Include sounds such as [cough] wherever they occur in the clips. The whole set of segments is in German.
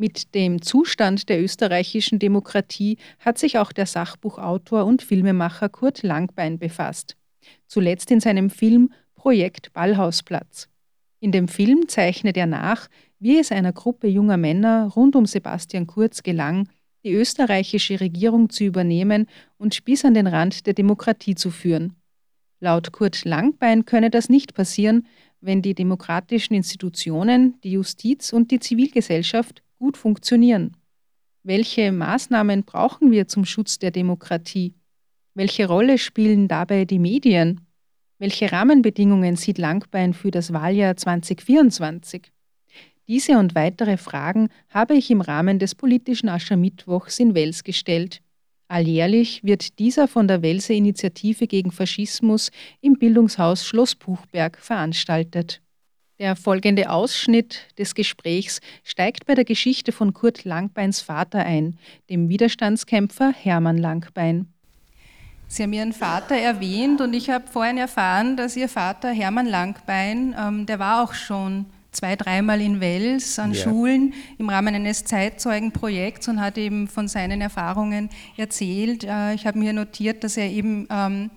Mit dem Zustand der österreichischen Demokratie hat sich auch der Sachbuchautor und Filmemacher Kurt Langbein befasst. Zuletzt in seinem Film Projekt Ballhausplatz. In dem Film zeichnet er nach, wie es einer Gruppe junger Männer rund um Sebastian Kurz gelang, die österreichische Regierung zu übernehmen und bis an den Rand der Demokratie zu führen. Laut Kurt Langbein könne das nicht passieren, wenn die demokratischen Institutionen, die Justiz und die Zivilgesellschaft gut funktionieren? Welche Maßnahmen brauchen wir zum Schutz der Demokratie? Welche Rolle spielen dabei die Medien? Welche Rahmenbedingungen sieht Langbein für das Wahljahr 2024? Diese und weitere Fragen habe ich im Rahmen des politischen Aschermittwochs in Wels gestellt. Alljährlich wird dieser von der Welser Initiative gegen Faschismus im Bildungshaus Schloss Buchberg veranstaltet. Der folgende Ausschnitt des Gesprächs steigt bei der Geschichte von Kurt Langbeins Vater ein, dem Widerstandskämpfer Hermann Langbein. Sie haben Ihren Vater erwähnt und ich habe vorhin erfahren, dass Ihr Vater Hermann Langbein, ähm, der war auch schon zwei, dreimal in Wels an ja. Schulen im Rahmen eines Zeitzeugenprojekts und hat eben von seinen Erfahrungen erzählt. Äh, ich habe mir notiert, dass er eben ähm,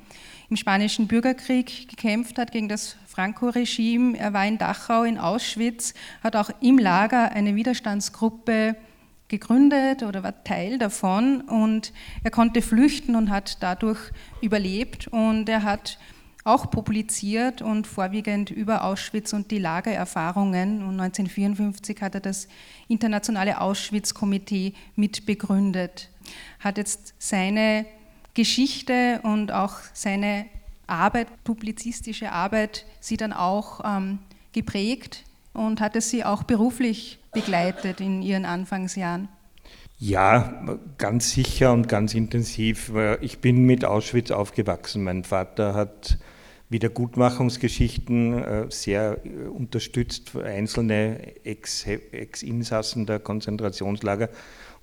im Spanischen Bürgerkrieg gekämpft hat gegen das Franco-Regime. Er war in Dachau, in Auschwitz, hat auch im Lager eine Widerstandsgruppe gegründet oder war Teil davon und er konnte flüchten und hat dadurch überlebt und er hat auch publiziert und vorwiegend über Auschwitz und die Lagererfahrungen. Und 1954 hat er das Internationale Auschwitz-Komitee mitbegründet. Hat jetzt seine Geschichte und auch seine Arbeit, publizistische Arbeit, sie dann auch ähm, geprägt und hat es sie auch beruflich begleitet in ihren Anfangsjahren? Ja, ganz sicher und ganz intensiv. Ich bin mit Auschwitz aufgewachsen. Mein Vater hat Wiedergutmachungsgeschichten äh, sehr äh, unterstützt einzelne Ex-Insassen der Konzentrationslager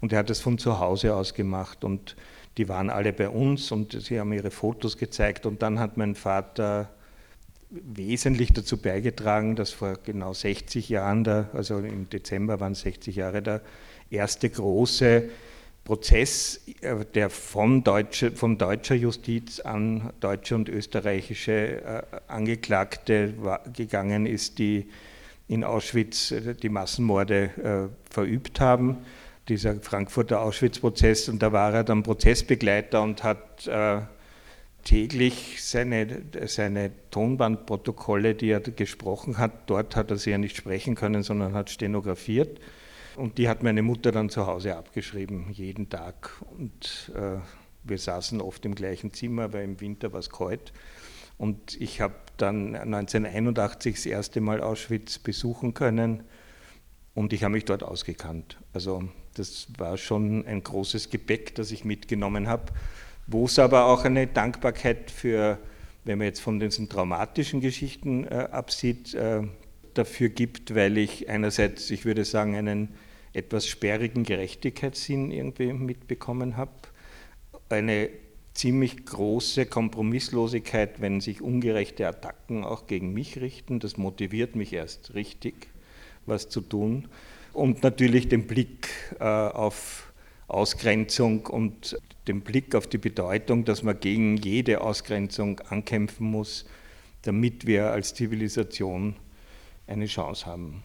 und er hat es von zu Hause aus gemacht und die waren alle bei uns und sie haben ihre Fotos gezeigt. Und dann hat mein Vater wesentlich dazu beigetragen, dass vor genau 60 Jahren, der, also im Dezember waren es 60 Jahre, der erste große Prozess, äh, der von, deutsche, von deutscher Justiz an deutsche und österreichische äh, Angeklagte gegangen ist, die in Auschwitz äh, die Massenmorde verübt haben dieser Frankfurter Auschwitz-Prozess und da war er dann Prozessbegleiter und hat äh, täglich seine, seine Tonbandprotokolle, die er gesprochen hat, dort hat er sie ja nicht sprechen können, sondern hat stenografiert. Und die hat meine Mutter dann zu Hause abgeschrieben, jeden Tag. Und äh, wir saßen oft im gleichen Zimmer, weil im Winter war es kalt. Und ich habe dann 1981 das erste Mal Auschwitz besuchen können und ich habe mich dort ausgekannt. Also das war schon ein großes Gepäck, das ich mitgenommen habe, wo es aber auch eine Dankbarkeit für, wenn man jetzt von diesen traumatischen Geschichten äh, absieht, äh, dafür gibt, weil ich einerseits, ich würde sagen, einen etwas sperrigen Gerechtigkeitssinn irgendwie mitbekommen habe, eine ziemlich große Kompromisslosigkeit, wenn sich ungerechte Attacken auch gegen mich richten. Das motiviert mich erst richtig, was zu tun und natürlich den Blick äh, auf Ausgrenzung und den Blick auf die Bedeutung, dass man gegen jede Ausgrenzung ankämpfen muss, damit wir als Zivilisation eine Chance haben.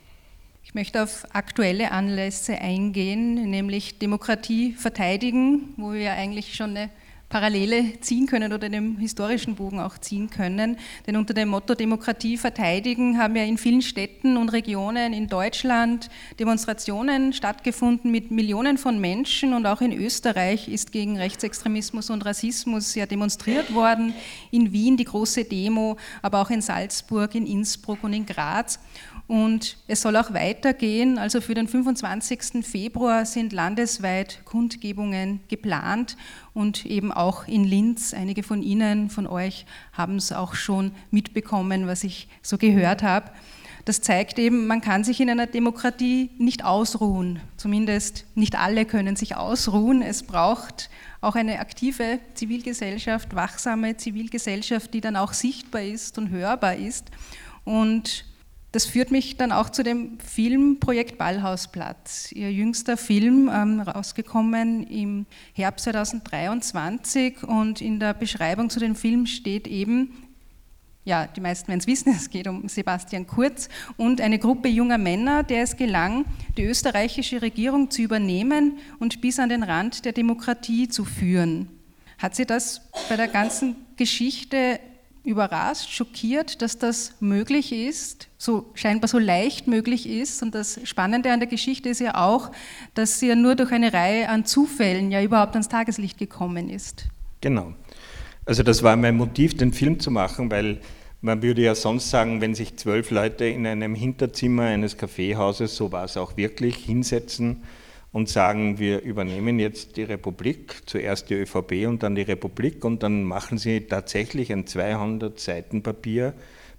Ich möchte auf aktuelle Anlässe eingehen, nämlich Demokratie verteidigen, wo wir eigentlich schon eine Parallele ziehen können oder dem historischen Bogen auch ziehen können. Denn unter dem Motto Demokratie verteidigen haben ja in vielen Städten und Regionen in Deutschland Demonstrationen stattgefunden mit Millionen von Menschen und auch in Österreich ist gegen Rechtsextremismus und Rassismus ja demonstriert worden. In Wien die große Demo, aber auch in Salzburg, in Innsbruck und in Graz. Und es soll auch weitergehen. Also für den 25. Februar sind landesweit Kundgebungen geplant und eben auch in Linz. Einige von Ihnen, von euch haben es auch schon mitbekommen, was ich so gehört habe. Das zeigt eben, man kann sich in einer Demokratie nicht ausruhen. Zumindest nicht alle können sich ausruhen. Es braucht auch eine aktive Zivilgesellschaft, wachsame Zivilgesellschaft, die dann auch sichtbar ist und hörbar ist. Und Das führt mich dann auch zu dem Filmprojekt Ballhausplatz. Ihr jüngster Film, ähm, rausgekommen im Herbst 2023 und in der Beschreibung zu dem Film steht eben, ja, die meisten werden es wissen, [laughs] es geht um Sebastian Kurz und eine Gruppe junger Männer, der es gelang, die österreichische Regierung zu übernehmen und bis an den Rand der Demokratie zu führen. Hat Sie das bei der ganzen Geschichte überrascht, schockiert, dass das möglich ist, so scheinbar so leicht möglich ist. Und das Spannende an der Geschichte ist ja auch, dass sie ja nur durch eine Reihe an Zufällen ja überhaupt ans Tageslicht gekommen ist. Genau. Also das war mein Motiv, den Film zu machen, weil man würde ja sonst sagen, wenn sich zwölf Leute in einem Hinterzimmer eines Kaffeehauses, so war es auch wirklich, hinsetzen und sagen, wir übernehmen jetzt die Republik, zuerst die ÖVP und dann die Republik und dann machen sie tatsächlich ein 200 Seiten Papier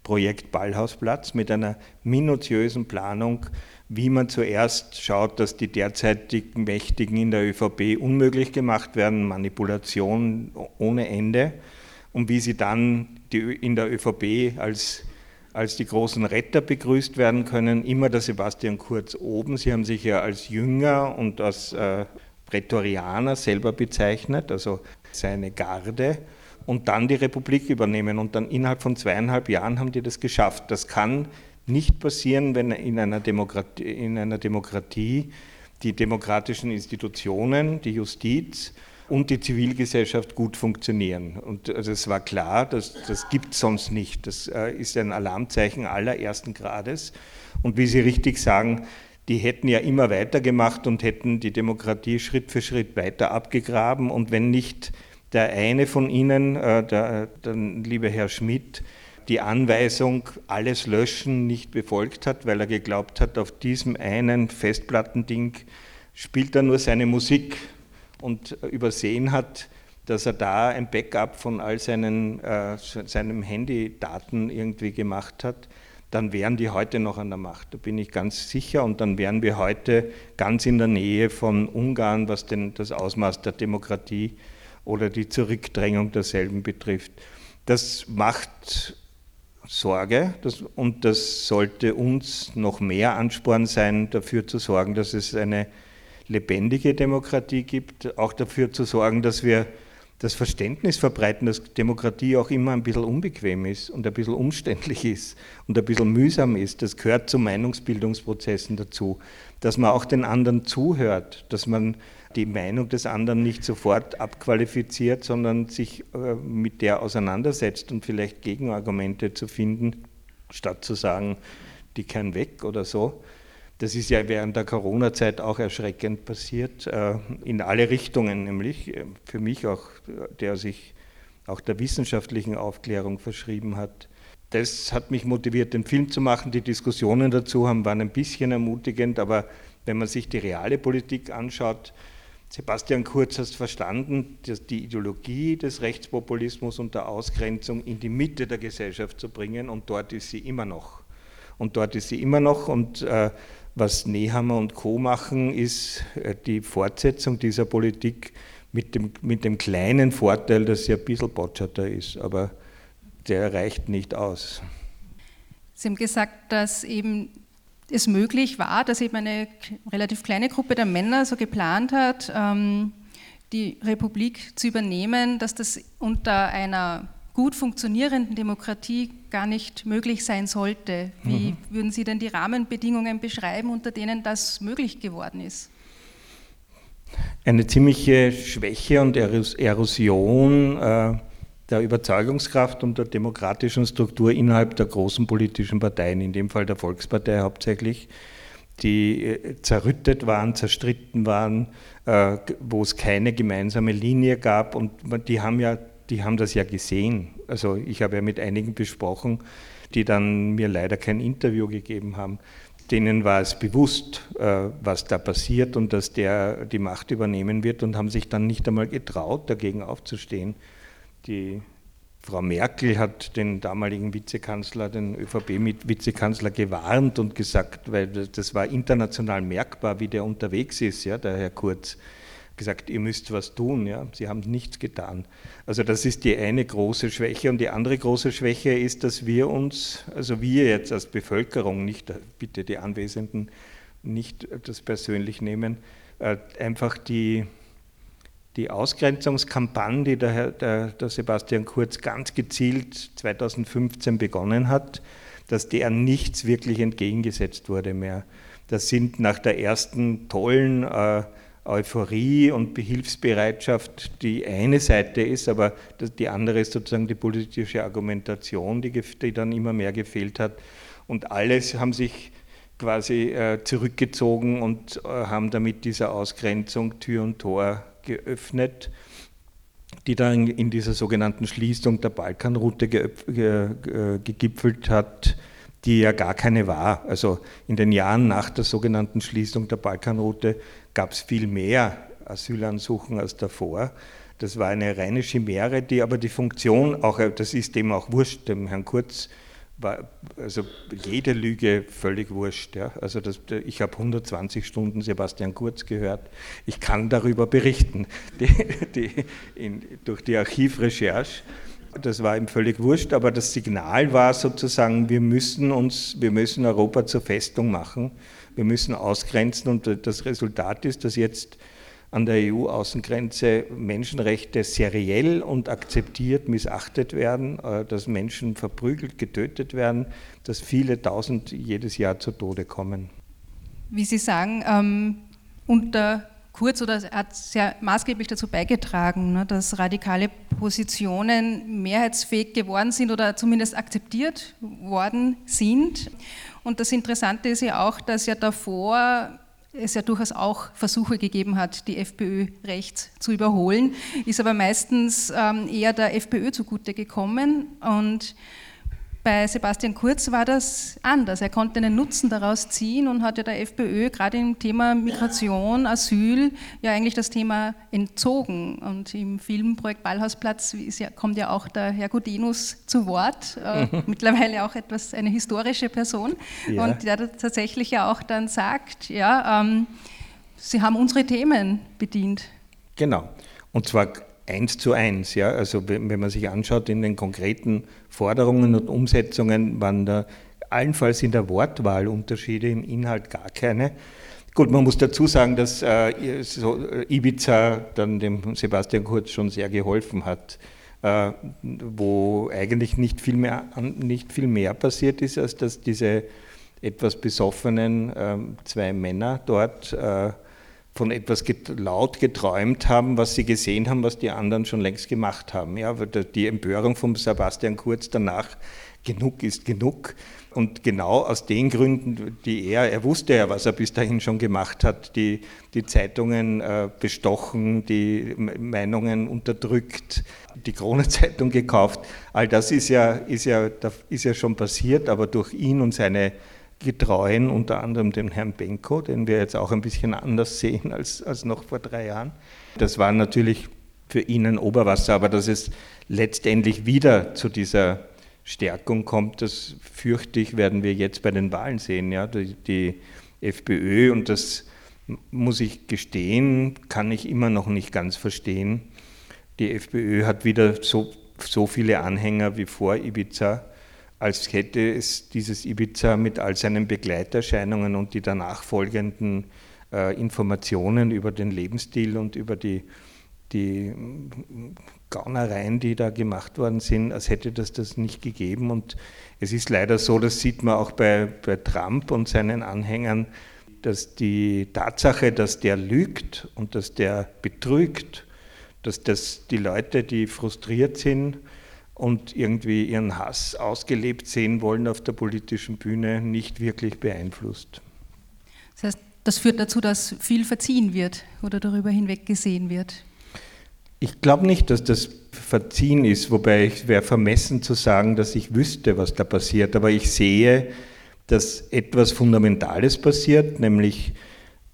Projekt Ballhausplatz mit einer minutiösen Planung, wie man zuerst schaut, dass die derzeitigen Mächtigen in der ÖVP unmöglich gemacht werden, Manipulation ohne Ende, und wie sie dann in der ÖVP als, als die großen Retter begrüßt werden können. Immer der Sebastian Kurz oben. Sie haben sich ja als Jünger und als äh, Prätorianer selber bezeichnet, also seine Garde und dann die Republik übernehmen. Und dann innerhalb von zweieinhalb Jahren haben die das geschafft. Das kann nicht passieren, wenn in einer Demokratie, in einer Demokratie die demokratischen Institutionen, die Justiz und die Zivilgesellschaft gut funktionieren. Und also es war klar, dass, das gibt es sonst nicht. Das äh, ist ein Alarmzeichen allerersten Grades. Und wie Sie richtig sagen, die hätten ja immer weitergemacht und hätten die Demokratie Schritt für Schritt weiter abgegraben. Und wenn nicht der eine von Ihnen, äh, der, der liebe Herr Schmidt, die Anweisung, alles löschen, nicht befolgt hat, weil er geglaubt hat, auf diesem einen Festplattending spielt er nur seine Musik und übersehen hat, dass er da ein Backup von all seinen äh, seinem Handydaten irgendwie gemacht hat, dann wären die heute noch an der Macht. Da bin ich ganz sicher. Und dann wären wir heute ganz in der Nähe von Ungarn, was denn das Ausmaß der Demokratie oder die Zurückdrängung derselben betrifft. Das macht Sorge das, und das sollte uns noch mehr Ansporn sein, dafür zu sorgen, dass es eine lebendige Demokratie gibt, auch dafür zu sorgen, dass wir das Verständnis verbreiten, dass Demokratie auch immer ein bisschen unbequem ist und ein bisschen umständlich ist und ein bisschen mühsam ist. Das gehört zu Meinungsbildungsprozessen dazu, dass man auch den anderen zuhört, dass man die Meinung des anderen nicht sofort abqualifiziert, sondern sich äh, mit der auseinandersetzt und vielleicht Gegenargumente zu finden, statt zu sagen, die kehren weg oder so. Das ist ja während der Corona-Zeit auch erschreckend passiert, äh, in alle Richtungen, nämlich äh, für mich auch, der sich auch der wissenschaftlichen Aufklärung verschrieben hat. Das hat mich motiviert, den Film zu machen. Die Diskussionen dazu haben, waren ein bisschen ermutigend, aber wenn man sich die reale Politik anschaut, Sebastian Kurz hast verstanden, die Ideologie des Rechtspopulismus und der Ausgrenzung in die Mitte der Gesellschaft zu bringen und dort ist sie immer noch. Und dort ist sie immer noch und äh, was Nehammer und Co. machen, ist äh, die Fortsetzung dieser Politik mit dem, mit dem kleinen Vorteil, dass sie ein bisschen botschatter ist, aber der reicht nicht aus. Sie haben gesagt, dass eben es möglich war, dass eben eine relativ kleine Gruppe der Männer so geplant hat, ähm, die Republik zu übernehmen, dass das unter einer gut funktionierenden Demokratie gar nicht möglich sein sollte. Wie mhm. würden Sie denn die Rahmenbedingungen beschreiben, unter denen das möglich geworden ist? Eine ziemliche Schwäche und Erosion äh, der Überzeugungskraft und der demokratischen Struktur innerhalb der großen politischen Parteien, in dem Fall der Volkspartei hauptsächlich, die äh, zerrüttet waren, zerstritten waren, äh, wo es keine gemeinsame Linie gab und die haben ja die haben das ja gesehen. Also ich habe ja mit einigen besprochen, die dann mir leider kein Interview gegeben haben. Denen war es bewusst, äh, was da passiert und dass der die Macht übernehmen wird und haben sich dann nicht einmal getraut, dagegen aufzustehen. Die Frau Merkel hat den damaligen Vizekanzler, den ÖVP-Vizekanzler gewarnt und gesagt, weil das war international merkbar, wie der unterwegs ist, ja, der Herr Kurz gesagt, ihr müsst was tun. Ja? Sie haben nichts getan. Also das ist die eine große Schwäche. Und die andere große Schwäche ist, dass wir uns, also wir jetzt als Bevölkerung, nicht bitte die Anwesenden, nicht das persönlich nehmen, äh, einfach die, die Ausgrenzungskampagne, die der, der, der Sebastian Kurz ganz gezielt 2015 begonnen hat, dass der nichts wirklich entgegengesetzt wurde mehr. Das sind nach der ersten tollen äh, Euphorie und Behilfsbereitschaft die eine Seite ist, aber die andere ist sozusagen die politische Argumentation, die, dann immer mehr gefehlt hat. Und alles haben sich quasi äh, zurückgezogen und äh, haben damit dieser Ausgrenzung Tür und Tor geöffnet, die dann in dieser sogenannten Schließung der Balkanroute ge ge gegipfelt hat, die ja gar keine war. Also in den Jahren nach der sogenannten Schließung der Balkanroute gab es viel mehr Asylansuchen als davor. Das war eine reine Chimäre, die aber die Funktion, auch, das ist dem auch wurscht, dem Herrn Kurz war also jede Lüge völlig wurscht. Ja. Also das, ich habe 120 Stunden Sebastian Kurz gehört. Ich kann darüber berichten [laughs] die, die, in, durch die Archivrecherche. Das war ihm völlig wurscht, aber das Signal war sozusagen, wir müssen uns, wir müssen Europa zur Festung machen wir müssen ausgrenzen und das Resultat ist, dass jetzt an der EU-Außengrenze Menschenrechte seriell und akzeptiert missachtet werden, äh, dass Menschen verprügelt, getötet werden, dass viele tausend jedes Jahr zu Tode kommen. Wie Sie sagen, ähm, unter Kurz oder hat sehr maßgeblich dazu beigetragen, ne, dass radikale Positionen mehrheitsfähig geworden sind oder zumindest akzeptiert worden sind. Und das Interessante ist ja auch, dass ja davor es ja durchaus auch Versuche gegeben hat, die FPÖ rechts zu überholen, ist aber meistens ähm, eher der FPÖ zugute gekommen und bei Sebastian Kurz war das anders. Er konnte einen Nutzen daraus ziehen und hat ja der FPÖ gerade im Thema Migration, Asyl ja eigentlich das Thema entzogen. Und im Filmprojekt Ballhausplatz ja, kommt ja auch der Herr Gudenus zu Wort, äh, mhm. [laughs] mittlerweile auch etwas eine historische Person. Ja. Und der tatsächlich ja auch dann sagt, ja, ähm, Sie haben unsere Themen bedient. Genau. Und zwar eins zu eins. Ja? Also wenn, man sich anschaut in den konkreten Forderungen und Umsetzungen, waren da allenfalls in der Wortwahl Unterschiede, im Inhalt gar keine. Gut, man muss dazu sagen, dass äh, so äh, Ibiza dann dem Sebastian Kurz schon sehr geholfen hat, äh, wo eigentlich nicht viel, mehr, nicht viel mehr passiert ist, als dass diese etwas besoffenen äh, zwei Männer dort äh, von etwas get laut geträumt haben, was sie gesehen haben, was die anderen schon längst gemacht haben. Ja, die Empörung von Sebastian Kurz danach, genug ist genug. Und genau aus den Gründen, die er, er wusste ja, was er bis dahin schon gemacht hat, die, die Zeitungen äh, bestochen, die Meinungen unterdrückt, die Krone-Zeitung gekauft. All das ist ja, ist, ja, ist ja schon passiert, aber durch ihn und seine Getreuen, unter anderem den Herrn Benko, den wir jetzt auch ein bisschen anders sehen als, als noch vor drei Jahren. Das war natürlich für ihn ein Oberwasser, aber dass es letztendlich wieder zu dieser Stärkung kommt, das fürchte ich, werden wir jetzt bei den Wahlen sehen. Ja? Die, die FPÖ, und das muss ich gestehen, kann ich immer noch nicht ganz verstehen. Die FPÖ hat wieder so, so viele Anhänger wie vor Ibiza als hätte es dieses Ibiza mit all seinen Begleiterscheinungen und die danach folgenden äh, Informationen über den Lebensstil und über die, die Gaunereien, die da gemacht worden sind, als hätte das das nicht gegeben. Und es ist leider so, das sieht man auch bei, bei Trump und seinen Anhängern, dass die Tatsache, dass der lügt und dass der betrügt, dass das die Leute, die frustriert sind, und irgendwie ihren Hass ausgelebt sehen wollen auf der politischen Bühne, nicht wirklich beeinflusst. Das heißt, das führt dazu, dass viel verziehen wird oder darüber hinweg gesehen wird. Ich glaube nicht, dass das verziehen ist, wobei ich wäre vermessen zu sagen, dass ich wüsste, was da passiert. Aber ich sehe, dass etwas Fundamentales passiert, nämlich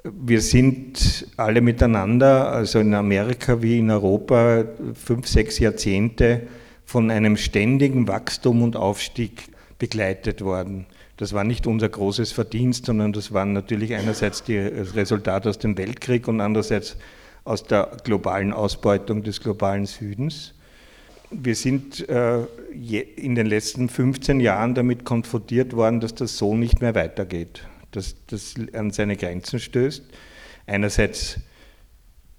wir sind alle miteinander, also in Amerika wie in Europa, fünf, sechs Jahrzehnte von einem ständigen Wachstum und Aufstieg begleitet worden. Das war nicht unser großes Verdienst, sondern das waren natürlich einerseits die, das Resultat aus dem Weltkrieg und andererseits aus der globalen Ausbeutung des globalen Südens. Wir sind äh, in den letzten 15 Jahren damit konfrontiert worden, dass das so nicht mehr weitergeht, dass das an seine Grenzen stößt. Einerseits,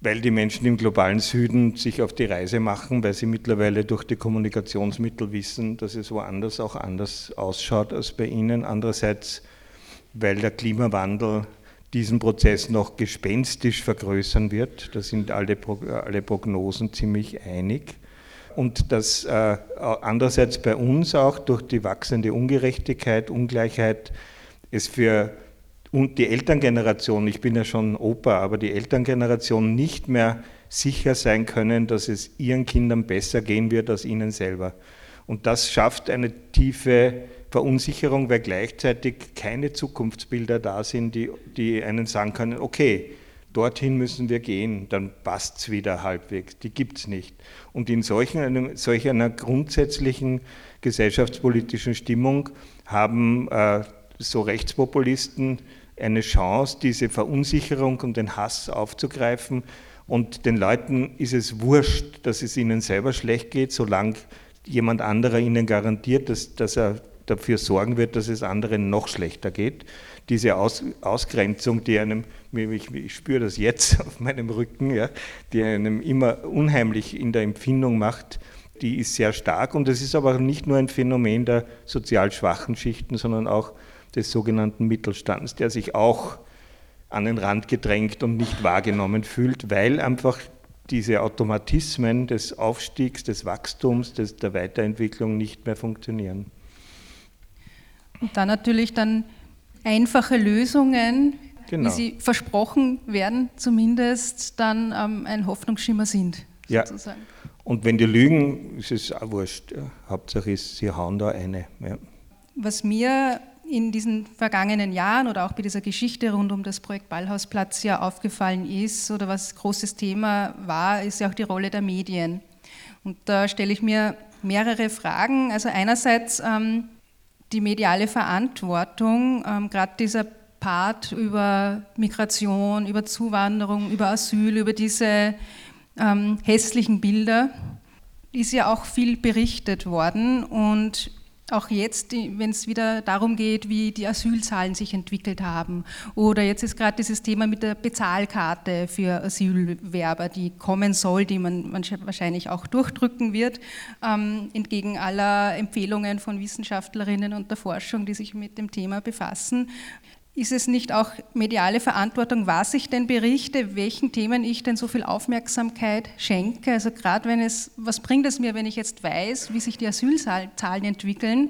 weil die Menschen im globalen Süden sich auf die Reise machen, weil sie mittlerweile durch die Kommunikationsmittel wissen, dass es woanders auch anders ausschaut als bei ihnen. Andererseits, weil der Klimawandel diesen Prozess noch gespenstisch vergrößern wird. Da sind alle, alle Prognosen ziemlich einig. Und dass äh, andererseits bei uns auch durch die wachsende Ungerechtigkeit, Ungleichheit es für und die Elterngeneration, ich bin ja schon Opa, aber die Elterngeneration nicht mehr sicher sein können, dass es ihren Kindern besser gehen wird als ihnen selber. Und das schafft eine tiefe Verunsicherung, weil gleichzeitig keine Zukunftsbilder da sind, die, die einen sagen können, okay, dorthin müssen wir gehen, dann passt es wieder halbwegs. Die gibt es nicht. Und in solchen, solch einer grundsätzlichen gesellschaftspolitischen Stimmung haben äh, so Rechtspopulisten eine Chance, diese Verunsicherung und den Hass aufzugreifen. Und den Leuten ist es wurscht, dass es ihnen selber schlecht geht, solange jemand anderer ihnen garantiert, dass, dass er dafür sorgen wird, dass es anderen noch schlechter geht. Diese Aus, Ausgrenzung, die einem, ich, ich, spüre das jetzt [laughs] auf meinem Rücken, ja, die einem immer unheimlich in der Empfindung macht, die ist sehr stark und es ist aber nicht nur ein Phänomen der sozial schwachen Schichten, sondern auch des sogenannten Mittelstands, der sich auch an den Rand gedrängt und nicht wahrgenommen fühlt, weil einfach diese Automatismen des Aufstiegs, des Wachstums, des, der Weiterentwicklung nicht mehr funktionieren. Und dann natürlich dann einfache Lösungen, genau. wie sie versprochen werden, zumindest dann ähm, ein Hoffnungsschimmer sind. Sozusagen. Ja. Und wenn die lügen, ist es auch wurscht. Ja. Hauptsache ist, sie hauen da eine. Ja. Was mir in diesen vergangenen Jahren oder auch bei dieser Geschichte rund um das Projekt Ballhausplatz ja aufgefallen ist oder was großes Thema war, ist ja auch die Rolle der Medien. Und da stelle ich mir mehrere Fragen. Also einerseits ähm, die mediale Verantwortung, ähm, gerade dieser Part über Migration, über Zuwanderung, über Asyl, über diese ähm, hässlichen Bilder, ist ja auch viel berichtet worden und auch jetzt, wenn es wieder darum geht, wie die Asylzahlen sich entwickelt haben. Oder jetzt ist gerade dieses Thema mit der Bezahlkarte für Asylwerber, die kommen soll, die man, wahrscheinlich auch durchdrücken wird, ähm, entgegen aller Empfehlungen von Wissenschaftlerinnen und der Forschung, die sich mit dem Thema befassen. Ist es nicht auch mediale Verantwortung, was ich denn berichte, welchen Themen ich denn so viel Aufmerksamkeit schenke? Also gerade wenn es, was bringt es mir, wenn ich jetzt weiß, wie sich die Asylzahlen entwickeln,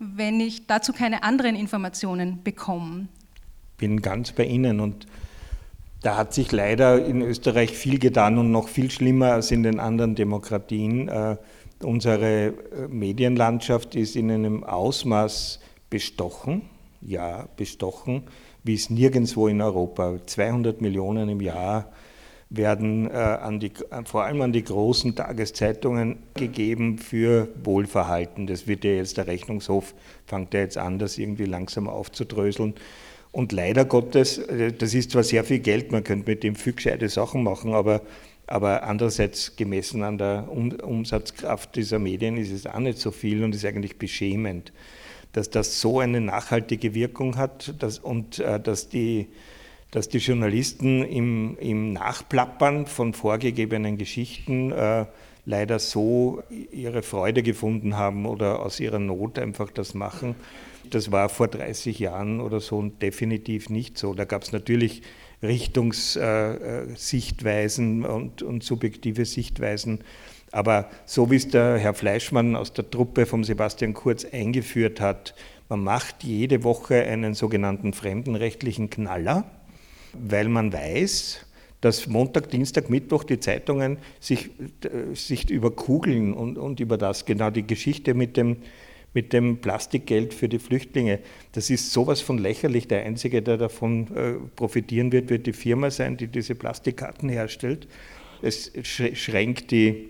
wenn ich dazu keine anderen Informationen bekomme? Bin ganz bei Ihnen und da hat sich leider in Österreich viel getan und noch viel schlimmer als in den anderen Demokratien. Uh, unsere äh, Medienlandschaft ist in einem Ausmaß bestochen Jahr bestochen, wie es nirgendwo in Europa. 200 Millionen im Jahr werden äh, die, vor allem an die großen Tageszeitungen gegeben für Wohlverhalten. Das wird ja jetzt der Rechnungshof, fängt ja jetzt an, das irgendwie langsam aufzudröseln. Und leider Gottes, äh, das ist zwar sehr viel Geld, man könnte mit dem viel gescheite Sachen machen, aber, aber andererseits gemessen an der Umsatzkraft dieser Medien ist es auch nicht so viel und ist eigentlich beschämend dass das so eine nachhaltige Wirkung hat dass, und äh, dass, die, dass die Journalisten im, im Nachplappern von vorgegebenen Geschichten äh, leider so ihre Freude gefunden haben oder aus ihrer Not einfach das machen. Das war vor 30 Jahren oder so definitiv nicht so. Da gab es natürlich Richtungssichtweisen äh, äh und, und subjektive Sichtweisen aber so wie es der Herr Fleischmann aus der Truppe von Sebastian Kurz eingeführt hat, man macht jede Woche einen sogenannten fremdenrechtlichen Knaller, weil man weiß, dass Montag, Dienstag, Mittwoch die Zeitungen sich, äh, sich überkugeln und, und über das, genau die Geschichte mit dem, mit dem Plastikgeld für die Flüchtlinge. Das ist sowas von lächerlich. Der Einzige, der davon äh, profitieren wird, wird die Firma sein, die diese Plastikkarten herstellt. Es schränkt die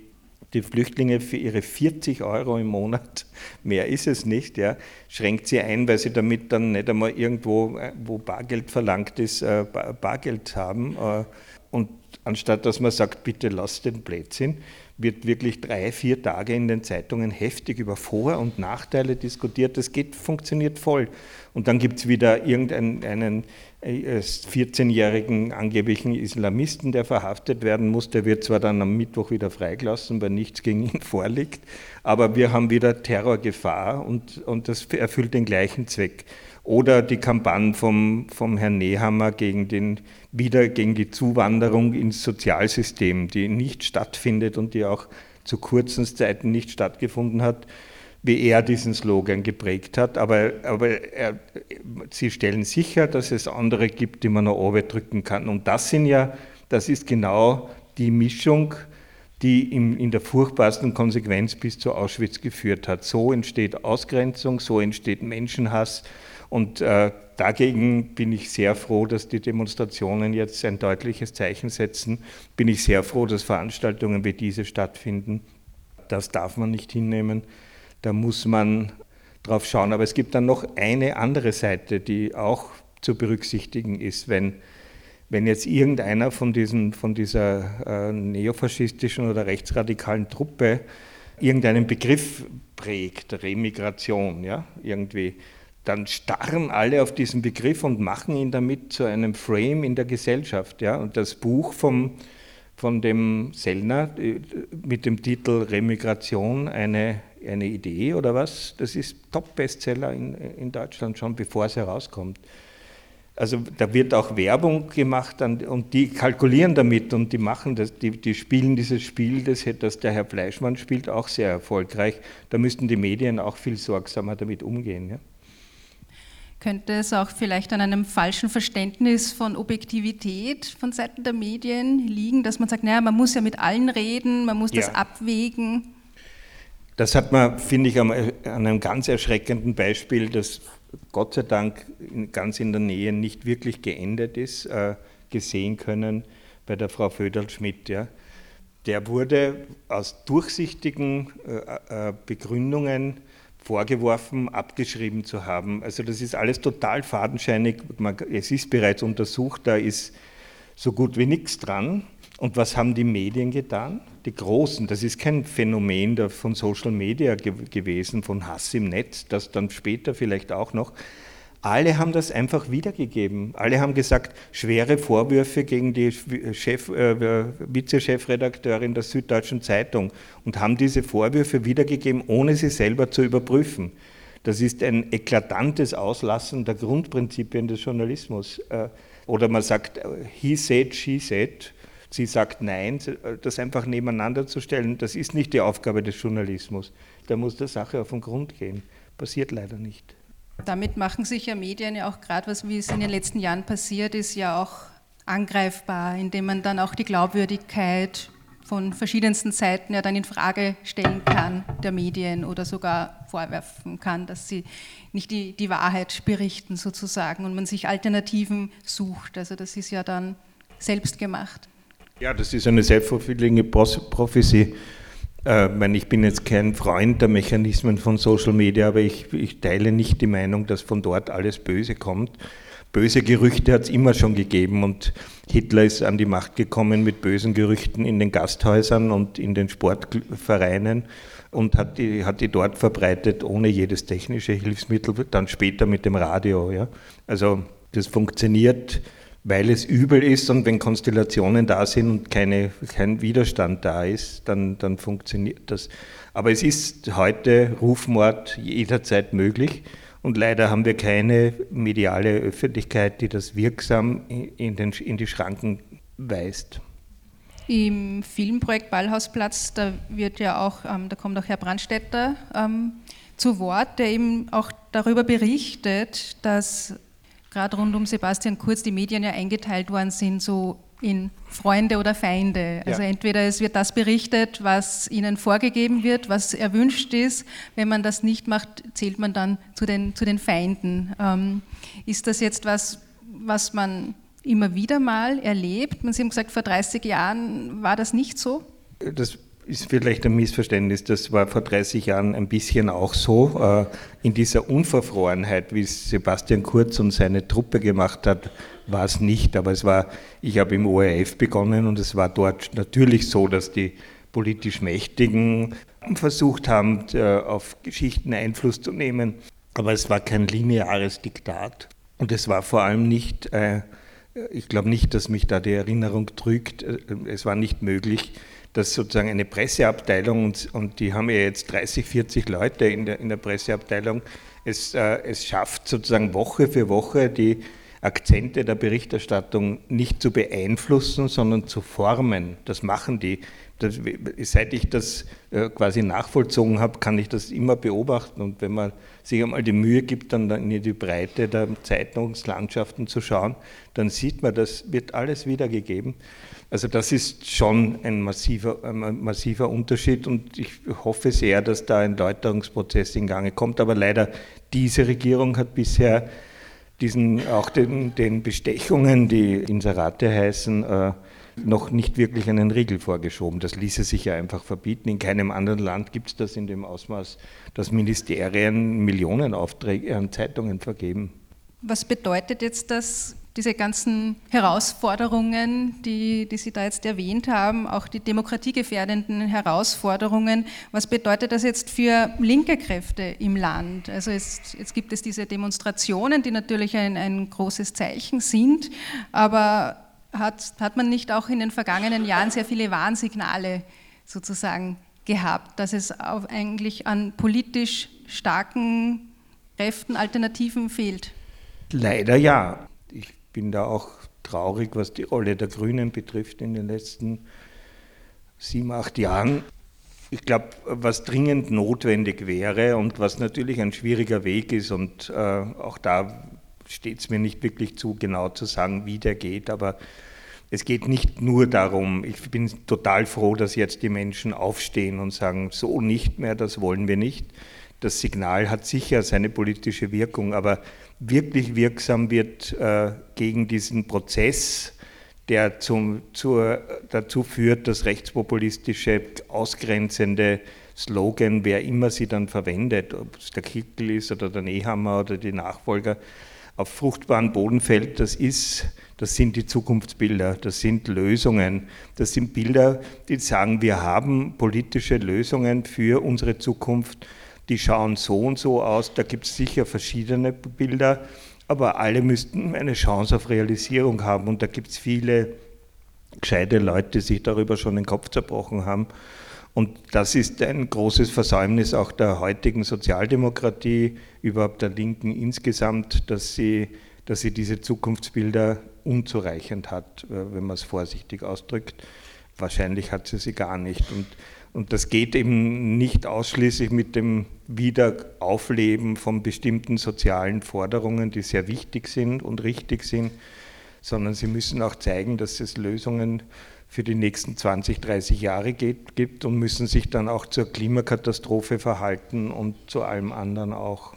die Flüchtlinge für ihre 40 Euro im Monat, mehr ist es nicht, ja, schränkt sie ein, weil sie damit dann nicht einmal irgendwo, äh, wo Bargeld verlangt ist, äh, Bargeld haben. Äh, und anstatt dass man sagt, bitte lasst den Blödsinn, wird wirklich drei, vier Tage in den Zeitungen heftig über Vor- und Nachteile diskutiert. Das geht, funktioniert voll. Und dann gibt es wieder irgendeinen 14-jährigen äh, angeblichen Islamisten, der verhaftet werden muss. Der wird zwar dann am Mittwoch wieder freigelassen, weil nichts gegen ihn [laughs] vorliegt, aber wir haben wieder Terrorgefahr und, und das erfüllt den gleichen Zweck. Oder die Kampagne vom, vom Herrn Nehammer gegen, den, wieder gegen die Zuwanderung ins Sozialsystem, die nicht stattfindet und die auch zu kurzen Zeiten nicht stattgefunden hat, wie er diesen Slogan geprägt hat. Aber, aber er, sie stellen sicher, dass es andere gibt, die man noch drücken kann. Und das sind ja, das ist genau die Mischung, die in, in der furchtbarsten Konsequenz bis zu Auschwitz geführt hat. So entsteht Ausgrenzung, so entsteht Menschenhass, und äh, dagegen bin ich sehr froh, dass die Demonstrationen jetzt ein deutliches Zeichen setzen. Bin ich sehr froh, dass Veranstaltungen wie diese stattfinden. Das darf man nicht hinnehmen. Da muss man drauf schauen. Aber es gibt dann noch eine andere Seite, die auch zu berücksichtigen ist, wenn, wenn jetzt irgendeiner von, diesen, von dieser äh, neofaschistischen oder rechtsradikalen Truppe irgendeinen Begriff prägt, Remigration, ja, irgendwie dann starren alle auf diesen Begriff und machen ihn damit zu einem Frame in der Gesellschaft. Ja? Und das Buch vom, von dem Sellner äh, mit dem Titel Remigration, eine, eine Idee oder was, das ist Top-Bestseller in, in Deutschland schon, bevor es herauskommt. Also da wird auch Werbung gemacht und die kalkulieren damit und die machen das, die, die spielen dieses Spiel, das, das der Herr Fleischmann spielt, auch sehr erfolgreich. Da müssten die Medien auch viel sorgsamer damit umgehen. Ja? Könnte es auch vielleicht an einem falschen Verständnis von Objektivität von Seiten der Medien liegen, dass man sagt, naja, man muss ja mit allen reden, man muss ja. das abwägen? Das hat man, finde ich, an einem ganz erschreckenden Beispiel, das Gott sei Dank ganz in der Nähe nicht wirklich geendet ist, äh, gesehen können bei der Frau Föderl-Schmidt. Ja. Der wurde aus durchsichtigen äh, äh, Begründungen vorgeworfen, abgeschrieben zu haben. Also das ist alles total fadenscheinig. es ist bereits untersucht, da ist so gut wie nichts dran. Und was haben die Medien getan? Die Großen, das ist kein Phänomen von Social Media gewesen, von Hass im Netz, das dann später vielleicht auch noch. Alle haben das einfach wiedergegeben. Alle haben gesagt, schwere Vorwürfe gegen die Chef, äh, Vizechefredakteurin der Süddeutschen Zeitung und haben diese Vorwürfe wiedergegeben, ohne sie selber zu überprüfen. Das ist ein eklatantes Auslassen der Grundprinzipien des Journalismus. Äh, oder man sagt, äh, he said, she said. Sie sagt nein, äh, das einfach nebeneinander zu stellen, das ist nicht die Aufgabe des Journalismus. Da muss der Sache auf den Grund gehen. Passiert leider nicht. Damit machen sich ja Medien ja auch gerade, was wie es in den letzten Jahren passiert ist, ja auch angreifbar, indem man dann auch die Glaubwürdigkeit von verschiedensten Seiten ja dann in Frage stellen kann der Medien oder sogar vorwerfen kann, dass sie nicht die, die Wahrheit berichten sozusagen und man sich Alternativen sucht. Also das ist ja dann selbst gemacht. Ja, das ist eine selbstverfügliche Prophecy. Äh, ich bin jetzt kein Freund der Mechanismen von Social Media, aber ich, ich teile nicht die Meinung, dass von dort alles Böse kommt. Böse Gerüchte hat es immer schon gegeben und Hitler ist an die Macht gekommen mit bösen Gerüchten in den Gasthäusern und in den Sportvereinen und hat die, hat die dort verbreitet ohne jedes technische Hilfsmittel, dann später mit dem Radio. Ja. Also das funktioniert weil es übel ist und wenn Konstellationen da sind und keine, kein Widerstand da ist, dann, dann funktioniert das. Aber es ist heute Rufmord jederzeit möglich und leider haben wir keine mediale Öffentlichkeit, die das wirksam in, den, in die Schranken weist. Im Filmprojekt Ballhausplatz, da wird ja auch, ähm, da kommt auch Herr Brandstätter ähm, zu Wort, der eben auch darüber berichtet, dass gerade rund um Sebastian Kurz die Medien ja eingeteilt worden sind, so in Freunde oder Feinde. Also ja. entweder es wird das berichtet, was ihnen vorgegeben wird, was erwünscht ist. Wenn man das nicht macht, zählt man dann zu den, zu den Feinden. Ähm, ist das jetzt was, was man immer wieder mal erlebt? Man Sie haben gesagt, vor 30 Jahren war das nicht so? Das ist vielleicht ein Missverständnis. Das war vor 30 Jahren ein bisschen auch so. Äh, in dieser Unverfrorenheit, wie es Sebastian Kurz und seine Truppe gemacht hat, war es nicht. Aber es war, ich habe im ORF begonnen und es war dort natürlich so, dass die politisch Mächtigen versucht haben, äh, auf Geschichten Einfluss zu nehmen. Aber es war kein lineares Diktat. Und es war vor allem nicht, äh, ich glaube nicht, dass mich da die Erinnerung trügt, es war nicht möglich, dass sozusagen eine Presseabteilung, und, und die haben ja jetzt 30, 40 Leute in der, in der Presseabteilung, es, äh, es schafft sozusagen Woche für Woche die Akzente der Berichterstattung nicht zu beeinflussen, sondern zu formen. Das machen die. Das, seit ich das äh, quasi nachvollzogen habe, kann ich das immer beobachten. Und wenn man sich einmal die Mühe gibt, dann in die Breite der Zeitungslandschaften zu schauen, dann sieht man, das wird alles wiedergegeben. Also das ist schon ein massiver, ein massiver Unterschied und ich hoffe sehr, dass da ein Läuterungsprozess in Gange kommt. Aber leider, diese Regierung hat bisher diesen, auch den, den Bestechungen, die Inserate heißen, äh, noch nicht wirklich einen Riegel vorgeschoben. Das ließe sich ja einfach verbieten. In keinem anderen Land gibt es das in dem Ausmaß, dass Ministerien Millionenaufträge an Zeitungen vergeben. Was bedeutet jetzt das diese ganzen Herausforderungen, die, die Sie da jetzt erwähnt haben, auch die demokratiegefährdenden Herausforderungen, was bedeutet das jetzt für linke Kräfte im Land? Also es, jetzt gibt es diese Demonstrationen, die natürlich ein, ein großes Zeichen sind, aber hat, hat man nicht auch in den vergangenen Jahren sehr viele Warnsignale sozusagen gehabt, dass es eigentlich an politisch starken Kräften, Alternativen fehlt? Leider ja. Ich bin da auch traurig, was die Rolle der Grünen betrifft in den letzten sieben, acht Jahren. Ich glaube, was dringend notwendig wäre und was natürlich ein schwieriger Weg ist, und äh, auch da steht es mir nicht wirklich zu, genau zu sagen, wie der geht, aber es geht nicht nur darum, ich bin total froh, dass jetzt die Menschen aufstehen und sagen, so nicht mehr, das wollen wir nicht. Das Signal hat sicher seine politische Wirkung, aber wirklich wirksam wird äh, gegen diesen Prozess, der zum, zur, dazu führt, dass rechtspopulistische, ausgrenzende Slogan, wer immer sie dann verwendet, ob es der Kickel ist oder der Nehammer oder die Nachfolger, auf fruchtbaren Boden fällt, das ist, das sind die Zukunftsbilder, das sind Lösungen, das sind Bilder, die sagen, wir haben politische Lösungen für unsere Zukunft die schauen so und so aus, da gibt es sicher verschiedene Bilder, aber alle müssten eine Chance auf Realisierung haben und da gibt es viele gescheite Leute, die sich darüber schon den Kopf zerbrochen haben. Und das ist ein großes Versäumnis auch der heutigen Sozialdemokratie, überhaupt der Linken insgesamt, dass sie, dass sie diese Zukunftsbilder unzureichend hat, äh, wenn man es vorsichtig ausdrückt. Wahrscheinlich hat sie sie gar nicht. Und und das geht eben nicht ausschließlich mit dem Wiederaufleben von bestimmten sozialen Forderungen, die sehr wichtig sind und richtig sind, sondern sie müssen auch zeigen, dass es Lösungen für die nächsten 20, 30 Jahre geht, gibt und müssen sich dann auch zur Klimakatastrophe verhalten und zu allem anderen auch.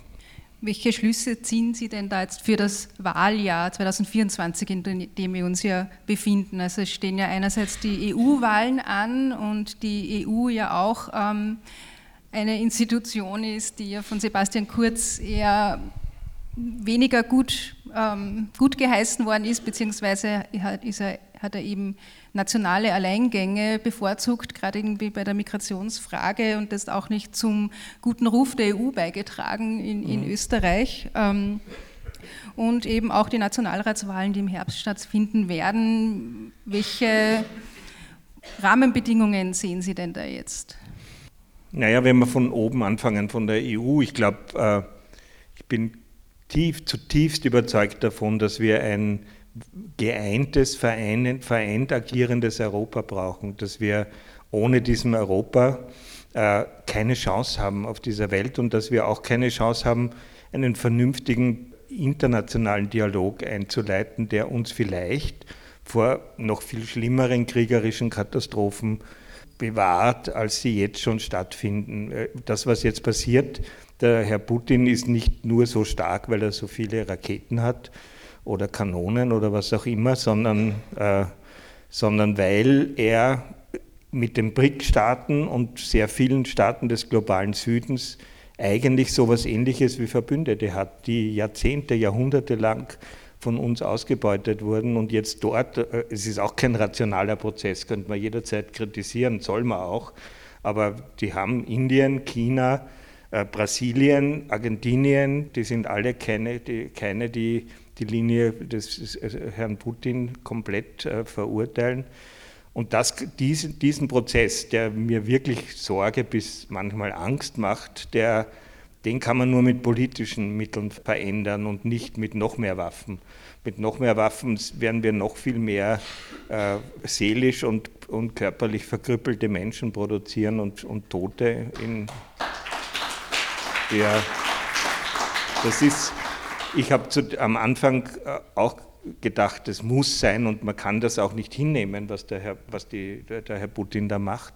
Welche Schlüsse ziehen Sie denn da jetzt für das Wahljahr 2024, in dem wir uns ja befinden? Also es stehen ja einerseits die EU-Wahlen an und die EU ja auch ähm, eine Institution ist, die ja von Sebastian Kurz eher weniger gut, ähm, gut geheißen worden ist, beziehungsweise ist er, hat er eben nationale Alleingänge bevorzugt, gerade irgendwie bei der Migrationsfrage und das auch nicht zum guten Ruf der EU beigetragen in, in mhm. Österreich. Ähm, und eben auch die Nationalratswahlen, die im Herbst stattfinden werden. Welche Rahmenbedingungen sehen Sie denn da jetzt? Naja, wenn wir von oben anfangen, von der EU, ich glaube, äh, ich bin tief, zutiefst überzeugt davon, dass wir ein geeintes, vereint, vereint agierendes Europa brauchen, dass wir ohne diesem Europa äh, keine Chance haben auf dieser Welt und dass wir auch keine Chance haben, einen vernünftigen internationalen Dialog einzuleiten, der uns vielleicht vor noch viel schlimmeren kriegerischen Katastrophen bewahrt, als sie jetzt schon stattfinden. Äh, das, was jetzt passiert, der Herr Putin ist nicht nur so stark, weil er so viele Raketen hat, oder Kanonen oder was auch immer, sondern, äh, sondern weil er mit den BRIC-Staaten und sehr vielen Staaten des globalen Südens eigentlich so etwas Ähnliches wie Verbündete hat, die Jahrzehnte, Jahrhunderte lang von uns ausgebeutet wurden und jetzt dort, äh, es ist auch kein rationaler Prozess, könnte man jederzeit kritisieren, soll man auch, aber die haben Indien, China, äh, Brasilien, Argentinien, die sind alle keine, die, keine, die die Linie des äh, Herrn Putin komplett verurteilen. Und das, diesen, diesen Prozess, der mir wirklich Sorge bis manchmal Angst macht, der, den kann man nur mit politischen Mitteln verändern und nicht mit noch mehr Waffen. Mit noch mehr Waffen werden wir noch viel mehr äh, seelisch und, und körperlich verkrüppelte Menschen produzieren und, und Tote in der. Das ist, ich habe am Anfang äh, auch gedacht, es muss sein und man kann das auch nicht hinnehmen, was der Herr, was die, der Herr Putin da macht.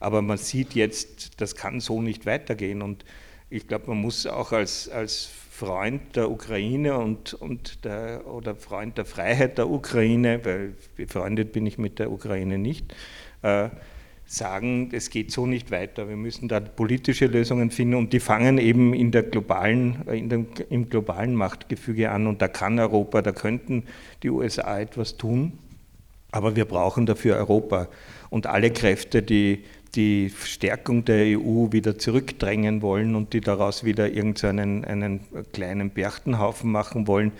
Aber man sieht jetzt, das kann so nicht weitergehen. Und ich glaube, man muss auch als, als Freund der Ukraine und, und der, oder Freund der Freiheit der Ukraine, weil befreundet bin ich mit der Ukraine nicht, äh, sagen, es geht so nicht weiter. Wir müssen da politische Lösungen finden und die fangen eben in der globalen, in dem, im globalen Machtgefüge an und da kann Europa, da könnten die USA etwas tun, aber wir brauchen dafür Europa und alle Kräfte, die die Stärkung der EU wieder zurückdrängen wollen und die daraus wieder irgendeinen einen kleinen Berchtenhaufen machen wollen,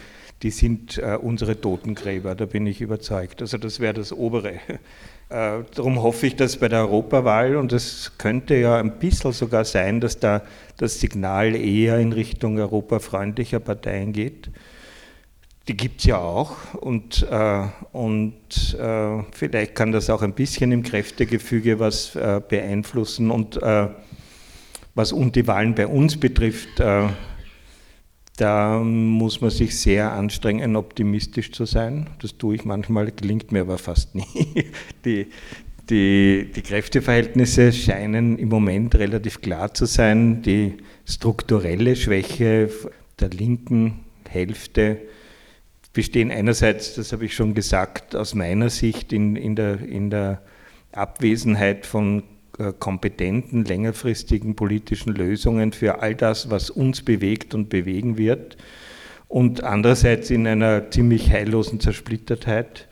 die sind äh, unsere Totengräber, da bin ich überzeugt. Also das wäre das obere äh, darum hoffe ich, dass bei der Europawahl, und es könnte ja ein bisschen sogar sein, dass da das Signal eher in Richtung europafreundlicher Parteien geht. Die gibt es ja auch und, äh, und äh, vielleicht kann das auch ein bisschen im Kräftegefüge was äh, beeinflussen. Und äh, was und die Wahlen bei uns betrifft, äh, da muss man sich sehr anstrengen, optimistisch zu sein. Das tue ich manchmal, gelingt mir aber fast nie. [laughs] Die, die, die Kräfteverhältnisse scheinen im Moment relativ klar zu sein. Die strukturelle Schwäche der linken Hälfte bestehen einerseits, das habe ich schon gesagt, aus meiner Sicht in, in, der, in der Abwesenheit von kompetenten, längerfristigen politischen Lösungen für all das, was uns bewegt und bewegen wird. Und andererseits in einer ziemlich heillosen Zersplittertheit,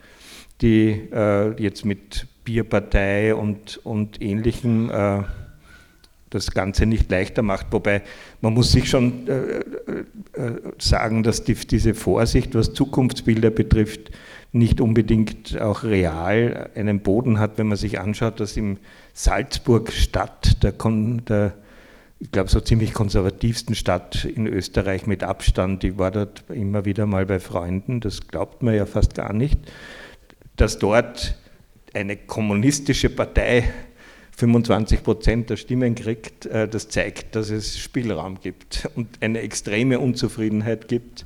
die äh, jetzt mit Bierpartei und, und Ähnlichem äh, das Ganze nicht leichter macht. Wobei man muss sich schon äh, äh, sagen, dass die, diese Vorsicht, was Zukunftsbilder betrifft, nicht unbedingt auch real einen Boden hat, wenn man sich anschaut, dass im Salzburg Stadt, der, der ich glaube, so ziemlich konservativsten Stadt in Österreich mit Abstand, ich war dort immer wieder mal bei Freunden, das glaubt man ja fast gar nicht, dass dort eine kommunistische Partei 25 Prozent der Stimmen kriegt, äh, das zeigt, dass es Spielraum gibt und eine extreme Unzufriedenheit gibt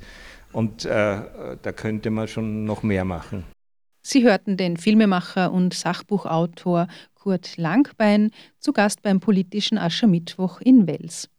und äh, da könnte man schon noch mehr machen. Sie hörten den Filmemacher und Sachbuchautor Kurt Langbein zu Gast beim politischen Aschermittwoch in Wels.